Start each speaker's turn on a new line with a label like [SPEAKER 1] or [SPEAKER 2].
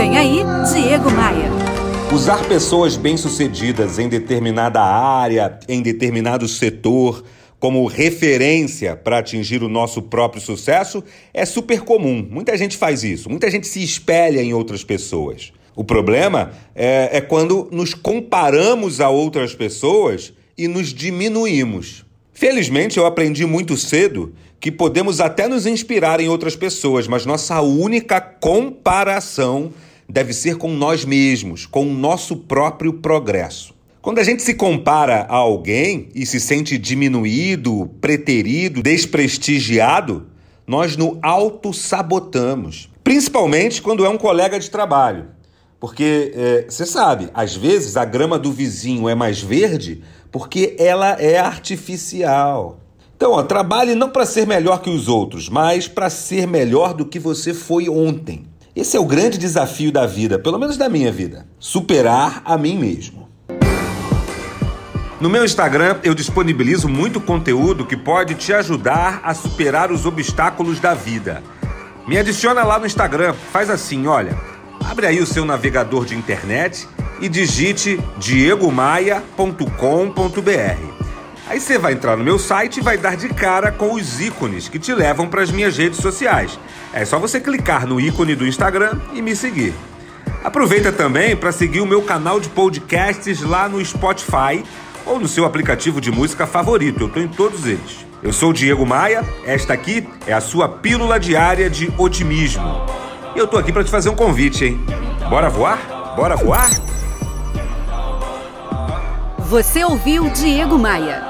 [SPEAKER 1] Vem aí, Diego Maia.
[SPEAKER 2] Usar pessoas bem-sucedidas em determinada área, em determinado setor, como referência para atingir o nosso próprio sucesso é super comum. Muita gente faz isso, muita gente se espelha em outras pessoas. O problema é, é quando nos comparamos a outras pessoas e nos diminuímos. Felizmente, eu aprendi muito cedo que podemos até nos inspirar em outras pessoas, mas nossa única comparação deve ser com nós mesmos, com o nosso próprio progresso. Quando a gente se compara a alguém e se sente diminuído, preterido, desprestigiado, nós no auto-sabotamos. Principalmente quando é um colega de trabalho. Porque você é, sabe, às vezes a grama do vizinho é mais verde porque ela é artificial. Então, ó, trabalhe não para ser melhor que os outros, mas para ser melhor do que você foi ontem. Esse é o grande desafio da vida, pelo menos da minha vida: superar a mim mesmo. No meu Instagram, eu disponibilizo muito conteúdo que pode te ajudar a superar os obstáculos da vida. Me adiciona lá no Instagram, faz assim, olha, abre aí o seu navegador de internet e digite diegomaia.com.br. Aí você vai entrar no meu site e vai dar de cara com os ícones que te levam para as minhas redes sociais. É só você clicar no ícone do Instagram e me seguir. Aproveita também para seguir o meu canal de podcasts lá no Spotify ou no seu aplicativo de música favorito. Eu estou em todos eles. Eu sou Diego Maia, esta aqui é a sua pílula diária de otimismo. E eu tô aqui para te fazer um convite, hein? Bora voar? Bora voar?
[SPEAKER 1] Você ouviu Diego Maia.